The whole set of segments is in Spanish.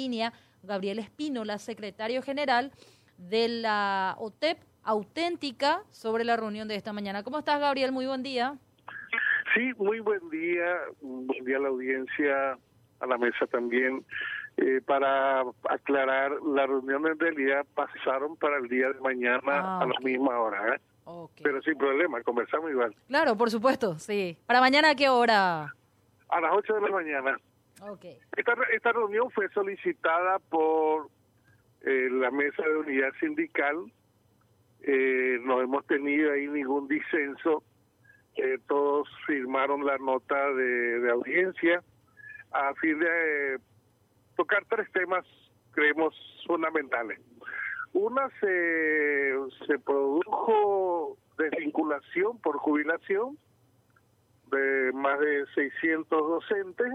línea Gabriel Espínola, secretario general de la OTEP auténtica sobre la reunión de esta mañana. ¿Cómo estás, Gabriel? Muy buen día. Sí, muy buen día. Buen día a la audiencia, a la mesa también. Eh, para aclarar, las reuniones en realidad pasaron para el día de mañana Ah, a la misma hora, ¿eh? Pero sin problema, conversamos igual. Claro, por supuesto, sí. ¿Para mañana a qué hora? A las 8 de la mañana. Ok. Esta, esta reunión fue solicitada por eh, la mesa de unidad sindical. Eh, no hemos tenido ahí ningún disenso. Eh, todos firmaron la nota de, audiencia a fin de eh, tocar tres temas, creemos, fundamentales. Una se produjo desvinculación por jubilación de más de 600 docentes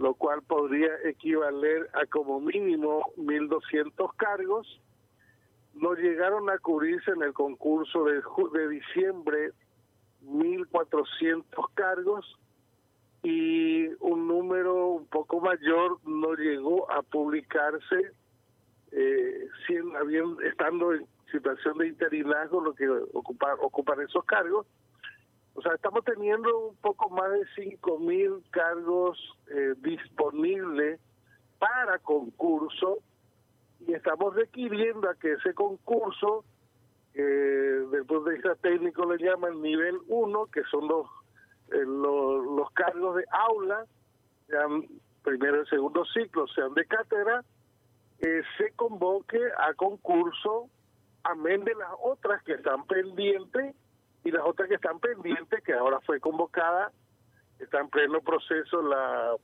lo cual podría equivaler a como mínimo 1.200 cargos. No llegaron a cubrirse en el concurso de, de diciembre 1.400 cargos y un número un poco mayor no llegó a publicarse, eh, sin- habiendo- estando en situación de interinazgo, lo que ocupar, ocupar esos cargos. O sea, estamos teniendo un poco más de 5.000 cargos eh, disponibles para concurso y estamos requiriendo a que ese concurso, eh, desde el punto de vista técnico le llaman nivel 1, que son los, eh, los, los cargos de aula, sean primero y segundo ciclo, sean de cátedra, eh, se convoque a concurso, amén de las otras que están pendientes y las otras que están pendientes, que ahora fue convocada, está en pleno proceso la,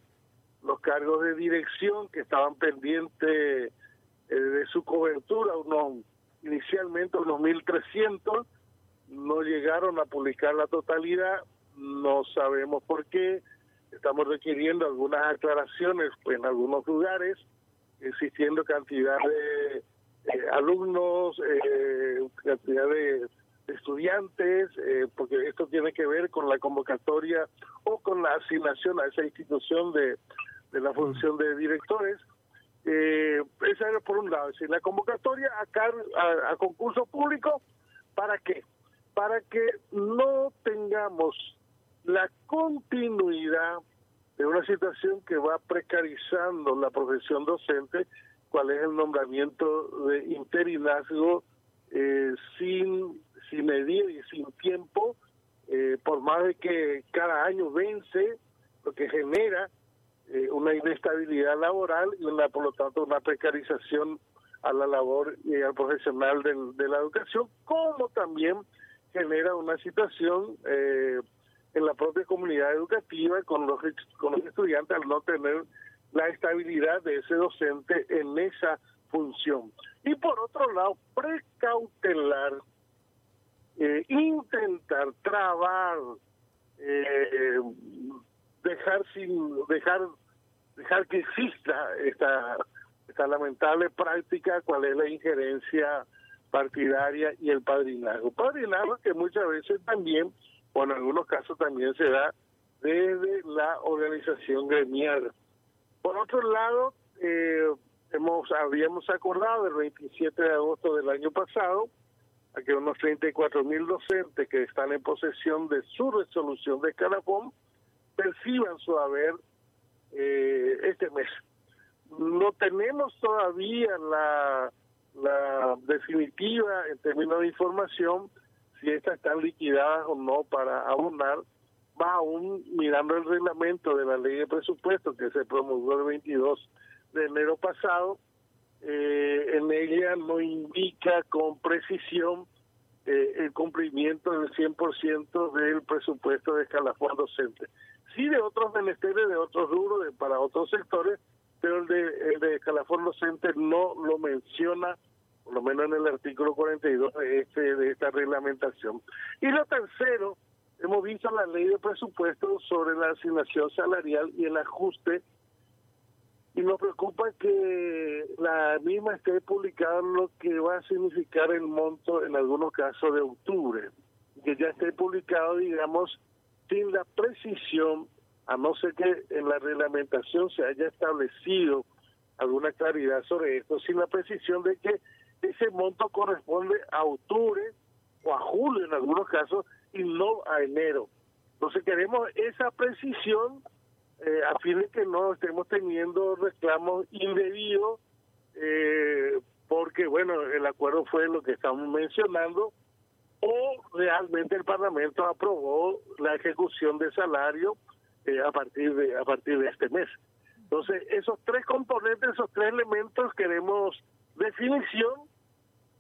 los cargos de dirección que estaban pendientes eh, de su cobertura, unos inicialmente unos 1.300, no llegaron a publicar la totalidad, no sabemos por qué, estamos requiriendo algunas aclaraciones en algunos lugares, existiendo cantidad de eh, alumnos, eh, cantidad de estudiantes, eh, porque esto tiene que ver con la convocatoria o con la asignación a esa institución de, de la función de directores. Eh, esa era por un lado, es decir, la convocatoria a, car- a, concurso público, ¿para qué? Para que no tengamos la continuidad de una situación que va precarizando la profesión docente, cuál es el nombramiento de interinazgo eh, sin, sin medir y sin tiempo, eh, por más de que cada año vence, lo que genera eh, una inestabilidad laboral y una, por lo tanto una precarización a la labor y al profesional del- de la educación, como también genera una situación eh, en la propia comunidad educativa con los, con los estudiantes al no tener la estabilidad de ese docente en esa función. Y por otro lado, precautelar, eh, intentar trabar, eh, dejar sin dejar dejar que exista esta esta lamentable práctica cuál es la injerencia partidaria y el padrinazgo. Padrinazgo que muchas veces también o en algunos casos también se da desde la organización gremial. Por otro lado eh, hemos habíamos acordado el 27 de agosto del año pasado a que unos 34 mil docentes que están en posesión de su resolución de escalafón. Perciban su haber eh, este mes. No tenemos todavía la, definitiva en términos de información si estas están liquidadas o no para abonar, más aún mirando el reglamento de la ley de presupuesto que se promulgó el 22 de enero pasado, eh, en ella no indica con precisión eh, el cumplimiento del 100% del presupuesto de escalafón docente. Sí de otros menesteres, de otros rubros, de, para otros sectores, pero el de, el de escalafón docente no lo menciona, por lo menos en el artículo 42 de, este, de esta reglamentación. Y lo tercero, hemos visto la ley de presupuesto sobre la asignación salarial y el ajuste y nos preocupa que la misma esté publicada lo que va a significar el monto en algunos casos de octubre, que ya esté publicado, digamos, sin la precisión, a no ser que en la reglamentación se haya establecido alguna claridad sobre esto, sin la precisión de que ese monto corresponde a octubre o a julio en algunos casos y no a enero. Entonces queremos esa precisión eh, a fin de que no estemos teniendo reclamos indebidos, eh, porque bueno, el acuerdo fue lo que estamos mencionando, o realmente el Parlamento aprobó la ejecución de salario eh, a partir de a partir de este mes. Entonces, esos tres componentes, esos tres elementos queremos definición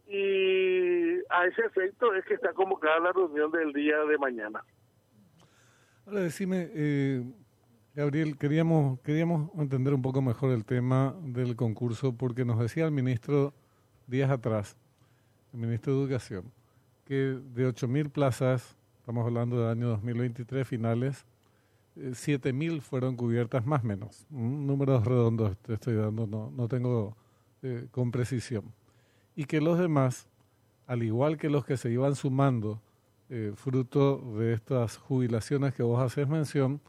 y a ese efecto es que está convocada la reunión del día de mañana. Ahora decime, eh, Gabriel, queríamos, queríamos entender un poco mejor el tema del concurso porque nos decía el ministro días atrás, el ministro de Educación, que de 8.000 plazas, estamos hablando del año 2023 finales, 7.000 fueron cubiertas más o menos. Números redondos te estoy dando, no, no tengo eh, con precisión. Y que los demás, al igual que los que se iban sumando, eh, fruto de estas jubilaciones que vos haces mención,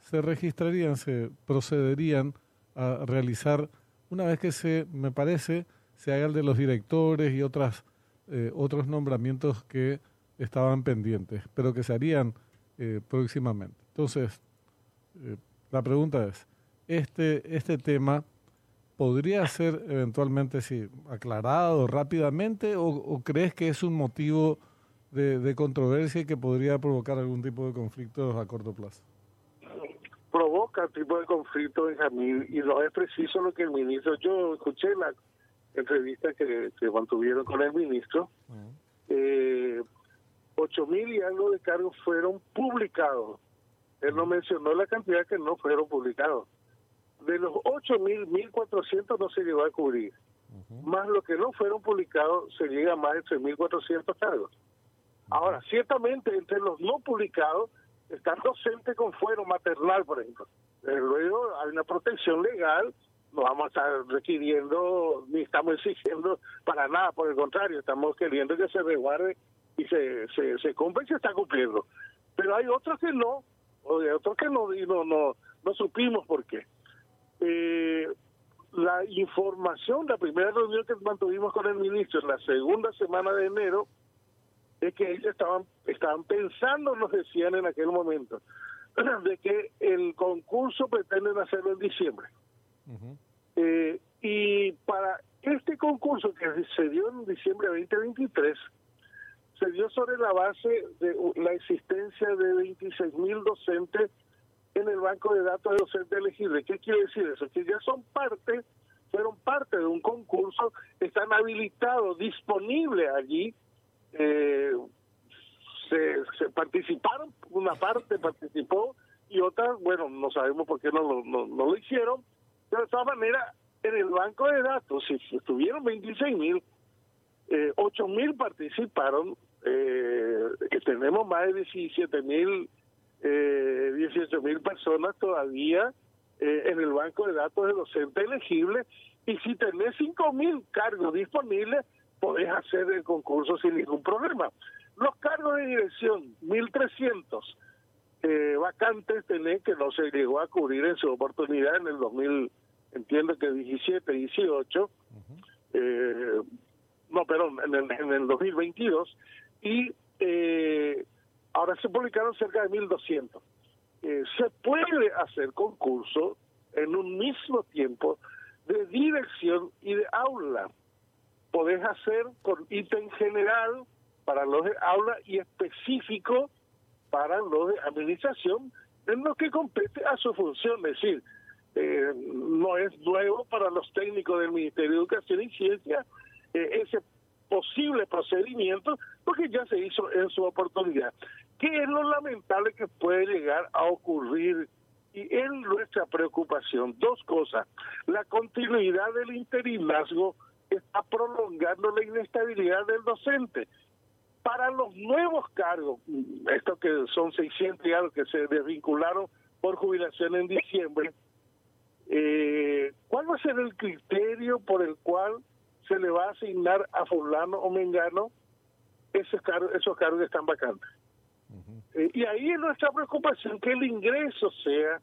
se registrarían, se procederían a realizar, una vez que se, me parece, se haga el de los directores y otras, eh, otros nombramientos que estaban pendientes, pero que se harían próximamente. Entonces, eh, la pregunta es, ¿este, este tema podría ser eventualmente sí, aclarado rápidamente o, crees que es un motivo de, controversia y que podría provocar algún tipo de conflicto a corto plazo? Tipo de conflicto, Benjamín, y no es preciso lo que el ministro, yo escuché la entrevista que, que mantuvieron con el ministro, eh, ocho mil y algo de cargos fueron publicados él no mencionó la cantidad que no fueron publicados. De los 8.000, 1.400 no se llegó a cubrir. Más lo que no fueron publicados, se llega a más de 3.400 cargos. Ahora, ciertamente entre los no publicados están docentes con fuero maternal, por ejemplo. Luego hay una protección legal, no vamos a estar requiriendo ni estamos exigiendo para nada, por el contrario, estamos queriendo que se resguarde y se, se, se cumpla y se está cumpliendo. Pero hay otros que no, de otros que no, no, no, no supimos por qué. Eh, la información, la primera reunión que mantuvimos con el ministro en la segunda semana de enero, es que ellos estaban, estaban pensando, nos decían en aquel momento, de que el concurso pretenden hacerlo en diciembre. Eh, y para este concurso que se dio en diciembre de 2023, se dio sobre la base de la existencia de 26 mil docentes en el banco de datos de docentes elegibles. ¿Qué quiere decir eso? Que ya son parte, fueron parte de un concurso, están habilitados, disponibles allí. Eh, se, participaron, una parte participó y otra, bueno, no sabemos por qué no lo, no, lo hicieron, pero de todas maneras, en el banco de datos, si estuvieron 26 mil, eh, 8 mil participaron, eh, que tenemos más de 17 mil, eh, 18 mil personas todavía eh, en el banco de datos de docente elegible y si tenés 5 mil cargos disponibles, podés hacer el concurso sin ningún problema. Los cargos de dirección, 1.300 eh, vacantes tenés que no se llegó a cubrir en su oportunidad en el 2000, entiendo que 17, 18, eh, no, perdón, en el, en el 2022, y eh, ahora se publicaron cerca de 1.200. Eh, se puede hacer concurso en un mismo tiempo de dirección y de aula. Podés hacer con ítem general para los de aula y específico para los de administración en lo que compete a su función. Es decir, eh, no es nuevo para los técnicos del Ministerio de Educación y Ciencia eh, ese posible procedimiento porque ya se hizo en su oportunidad. ¿Qué es lo lamentable que puede llegar a ocurrir? Y es nuestra preocupación, dos cosas. La continuidad del interinazgo está prolongando la inestabilidad del docente. Para los nuevos cargos, estos que son 600 y algo que se desvincularon por jubilación en diciembre, eh, ¿cuál va a ser el criterio por el cual se le va a asignar a fulano o mengano esos cargos, esos cargos que están vacantes. Eh, y ahí es nuestra preocupación que el ingreso sea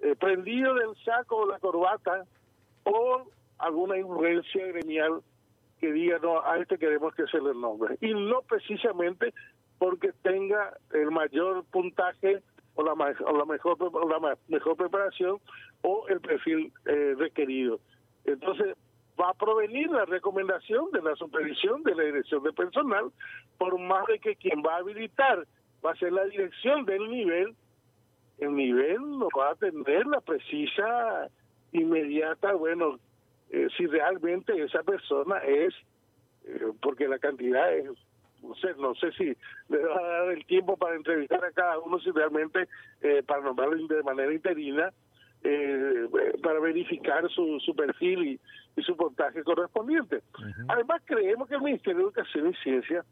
eh, prendido del saco o la corbata o alguna influencia gremial que diga, no, a este queremos que se le nombre. Y no precisamente porque tenga el mayor puntaje o la, o la mejor la mejor preparación o el perfil eh, requerido. Entonces, va a provenir la recomendación de la supervisión de la dirección de personal, por más de que quien va a habilitar va a ser la dirección del nivel, el nivel no va a tener la precisa, inmediata, bueno, eh, si realmente esa persona es, eh, porque la cantidad es, no sé, no sé si le va a dar el tiempo para entrevistar a cada uno, si realmente eh, para nombrarlo de manera interina, eh, para verificar su, su perfil y, su puntaje correspondiente. Además, creemos que el Ministerio de Educación y Ciencia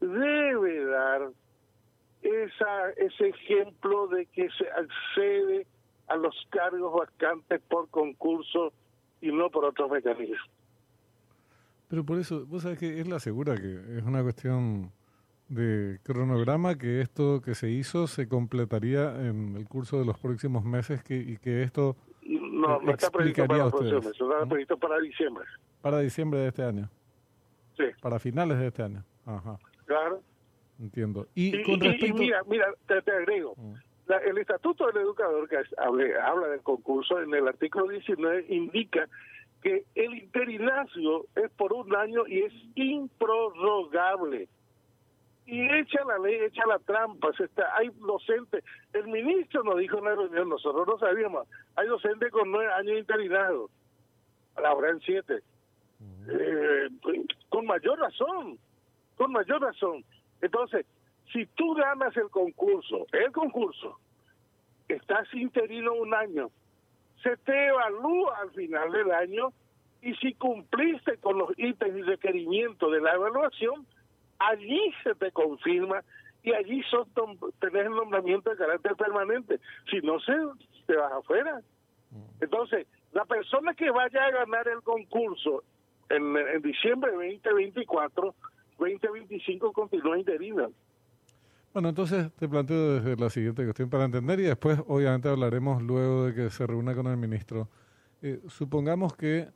debe dar esa, ese ejemplo de que se accede a los cargos vacantes por concurso y no por otros mecanismos. Pero por eso, vos sabés que es la segura que es una cuestión de cronograma que esto que se hizo se completaría en el curso de los próximos meses que, y que esto no, no está previsto para los próximos meses, está previsto para diciembre. Para diciembre de este año. Sí. Para finales de este año. Ajá. Claro. Entiendo. Y, con respecto... mira, mira, te, agrego. Mm. el Estatuto del Educador que habla, habla del concurso en el artículo 19 indica que el interinacio es por un año y es improrrogable y echa la ley, echa la trampa. Se está, hay docentes, el ministro nos dijo en la reunión, nosotros no sabíamos, hay docentes con nueve años interinados, ahora en siete. Eh, con mayor razón, con mayor razón. Entonces, si tú ganas el concurso, el concurso, estás interino un año, se te evalúa al final del año y si cumpliste con los ítems y requerimientos de la evaluación, allí se te confirma y allí son tenés el nombramiento de carácter permanente. Si no se te vas afuera. Mm. Entonces, la persona que vaya a ganar el concurso en, en diciembre de 2024, 2025 continúa interina. Bueno, entonces te planteo desde la siguiente cuestión para entender y después obviamente hablaremos luego de que se reúna con el ministro. Eh, supongamos que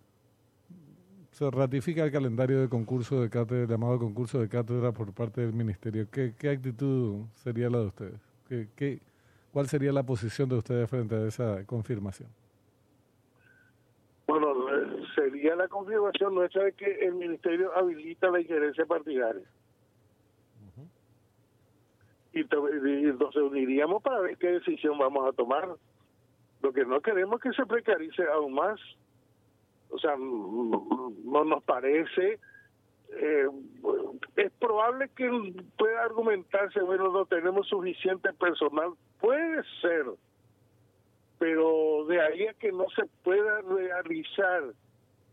se ratifica el calendario de concurso de cátedra, llamado concurso de cátedra por parte del ministerio. ¿Qué, actitud sería la de ustedes? ¿Qué, qué, cuál sería la posición de ustedes frente a esa confirmación? Bueno, eh, sería la confirmación nuestra de que el ministerio habilita la injerencia partidaria. Y, y nos uniríamos para ver qué decisión vamos a tomar. Lo que no queremos que se precarice aún más o sea, no nos parece. Eh, es probable que pueda argumentarse, bueno, no tenemos suficiente personal. Puede ser, pero de ahí a que no se pueda realizar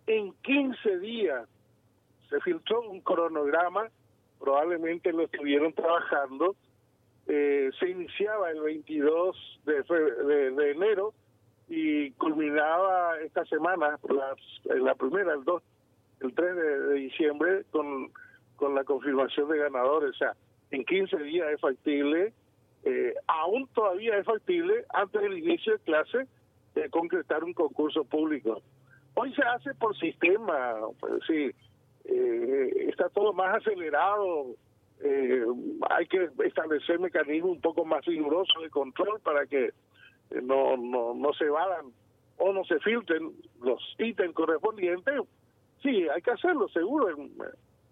en 15 días, se filtró un cronograma, probablemente lo estuvieron trabajando, eh, se iniciaba el 22 de, de, enero y culminaba esta semana, la, primera, el 2, el 3 de, diciembre, con, con la confirmación de ganadores. O sea, en 15 días es factible, eh, aún todavía es factible, antes del inicio de clase, de concretar un concurso público. Hoy se hace por sistema, pues sí, eh, está todo más acelerado, eh, hay que establecer mecanismos un poco más rigurosos de control para que no, no, no se vadan o no se filtren los ítems correspondientes, sí, hay que hacerlo, seguro.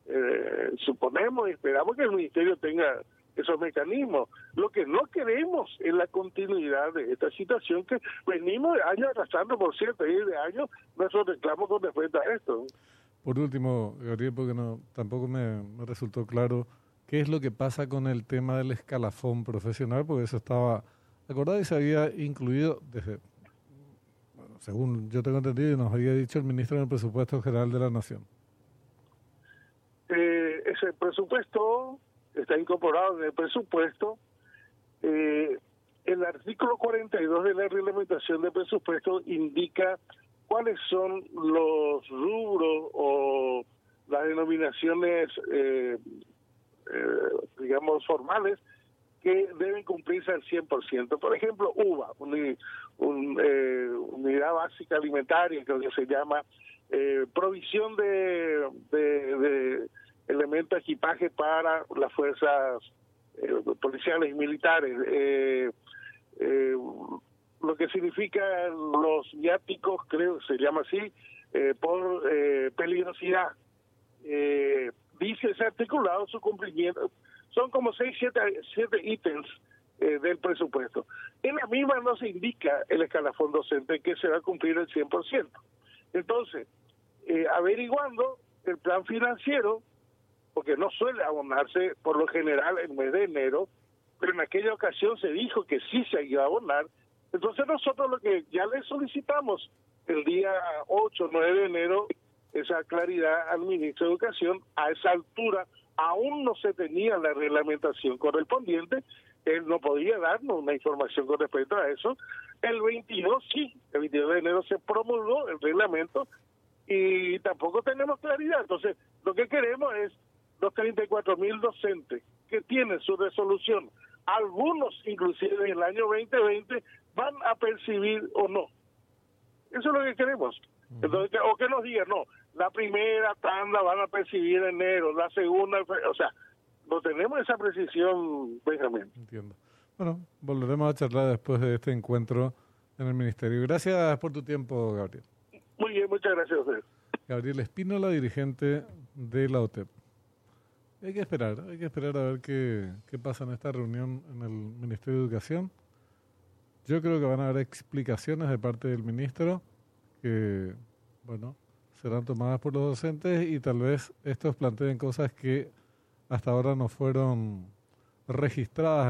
Eh, suponemos y esperamos que el Ministerio tenga esos mecanismos. Lo que no queremos es la continuidad de esta situación que venimos años arrastrando, por cierto, y de años nosotros reclamos con respecto a esto. Por último, Gabriel, porque no, tampoco me, me resultó claro qué es lo que pasa con el tema del escalafón profesional, porque eso estaba y se había incluido desde, según yo tengo entendido, y nos había dicho el ministro en el presupuesto general de la Nación. Eh, ese presupuesto está incorporado en el presupuesto. Eh, el artículo 42 de la reglamentación de presupuesto indica cuáles son los rubros o las denominaciones, eh, digamos, formales que deben cumplirse al 100%. Por ejemplo, UVA, un, eh, unidad básica alimentaria, que se llama, eh, provisión de, de, elementos de equipaje para las fuerzas eh, policiales y militares. Eh, lo que significa los viáticos, creo que se llama así, por peligrosidad. Articulado su cumplimiento son como seis, siete, siete ítems eh, del presupuesto. En la misma no se indica el escalafón docente que se va a cumplir el 100%. Entonces, eh, averiguando el plan financiero, porque no suele abonarse por lo general en el mes de enero, pero en aquella ocasión se dijo que sí se iba a abonar, entonces nosotros lo que ya le solicitamos el día 8, 9 de enero, esa claridad al ministro de Educación, a esa altura aún no se tenía la reglamentación correspondiente, él no podía darnos una información con respecto a eso. El 22 sí, el 22 de enero se promulgó el reglamento y tampoco tenemos claridad. Entonces, lo que queremos es los 34 mil docentes que tienen su resolución, algunos inclusive en el año 2020 van a percibir o no. Eso es lo que queremos. Entonces, o que nos digan, no, la primera tanda van a percibir en enero, la segunda, o sea, no tenemos esa precisión, Benjamín. Entiendo. Bueno, volveremos a charlar después de este encuentro en el Ministerio. Gracias por tu tiempo, Gabriel. Muy bien, muchas gracias a usted. Gabriel Espínola, dirigente de la OTEP. Hay que esperar, hay que esperar a ver qué, qué pasa en esta reunión en el Ministerio de Educación. Yo creo que van a haber explicaciones de parte del ministro que, bueno, serán tomadas por los docentes y tal vez estos planteen cosas que hasta ahora no fueron registradas